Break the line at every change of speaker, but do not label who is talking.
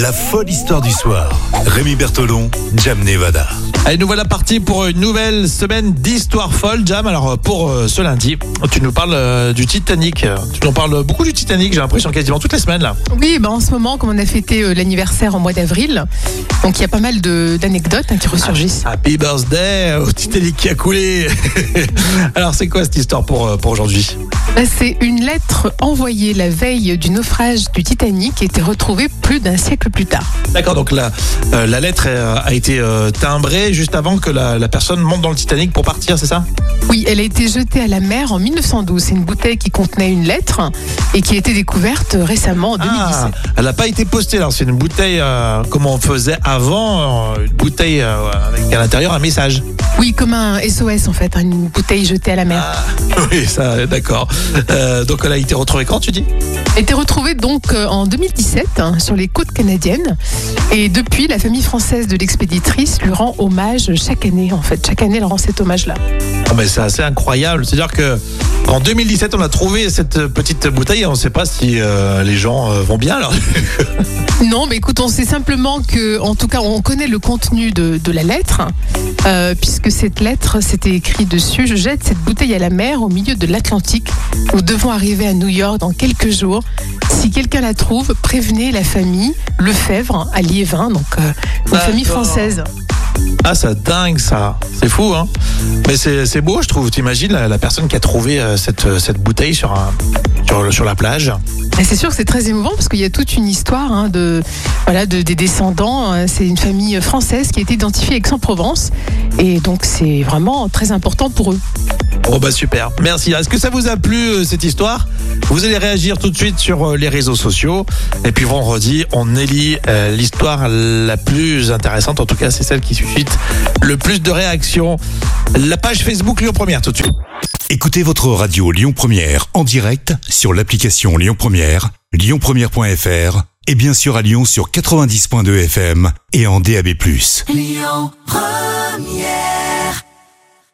La folle histoire du soir. Rémi Bertolon, Jam Nevada.
Allez, nous voilà partis pour une nouvelle semaine d'histoire folle, Jam. Alors, pour euh, ce lundi, tu nous parles euh, du Titanic. Tu nous parles beaucoup du Titanic, j'ai l'impression, quasiment toutes les semaines, là.
Oui, ben en ce moment, comme on a fêté euh, l'anniversaire en mois d'avril, donc il y a pas mal de- d'anecdotes hein, qui ressurgissent.
Happy birthday au Titanic qui a coulé. Alors, c'est quoi cette histoire pour, euh, pour aujourd'hui?
Ben, C'est une lettre envoyée la veille du naufrage du Titanic qui était retrouvée plus d'un siècle plus tard.
D'accord, donc la, euh, la lettre euh, a été euh, timbrée juste avant que la, la personne monte dans le Titanic pour partir, c'est ça?
Oui, elle a été jetée à la mer en 1912. C'est une bouteille qui contenait une lettre et qui a été découverte récemment en 2017.
Ah, elle n'a pas été postée, alors c'est une bouteille euh, comme on faisait avant, une bouteille avec à l'intérieur un message.
Oui, comme un SOS en fait, hein, une bouteille jetée à la mer.
Ah, oui, ça, d'accord. Euh, donc elle a été retrouvée quand, tu dis?
Elle a été retrouvée donc euh, en 2017 hein, sur les côtes canadiennes. Et depuis, la famille française de l'expéditrice lui rend hommage chaque année. En fait, chaque année, elle rend cet hommage-là.
Ah, mais c'est assez incroyable. C'est-à-dire que en 2017, on a trouvé cette petite bouteille et on ne sait pas si euh, les gens euh, vont bien. Alors.
Non, mais écoute, on sait simplement que, en tout cas, on connaît le contenu de, de la lettre, euh, puisque cette lettre, c'était écrit dessus Je jette cette bouteille à la mer au milieu de l'Atlantique. Nous devons arriver à New York dans quelques jours. Si quelqu'un la trouve, prévenez la famille Lefebvre à Liévin, donc euh, une famille française.
Ah, c'est dingue ça. C'est fou, hein Mais c'est beau, je trouve. T'imagines la, la personne qui a trouvé euh, cette, euh, cette bouteille sur, un, sur, la plage
C'est sûr que c'est très émouvant parce qu'il y a toute une histoire hein, de, voilà, de, des descendants. Euh, C'est une famille française qui a été identifiée Aix-en-Provence. Et donc, c'est vraiment très important pour eux.
Oh bah super, merci. Est-ce que ça vous a plu euh, cette histoire? Vous allez réagir tout de suite sur euh, les réseaux sociaux. Et puis vendredi, on élit euh, l'histoire la plus intéressante. En tout cas, c'est celle qui suscite le plus de réactions. La page Facebook Lyon Première tout de suite.
Écoutez votre radio Lyon Première en direct sur l'application Lyon Première, lyonpremière.fr et bien sûr à Lyon sur 90.2 FM et en DAB+.
Lyon Première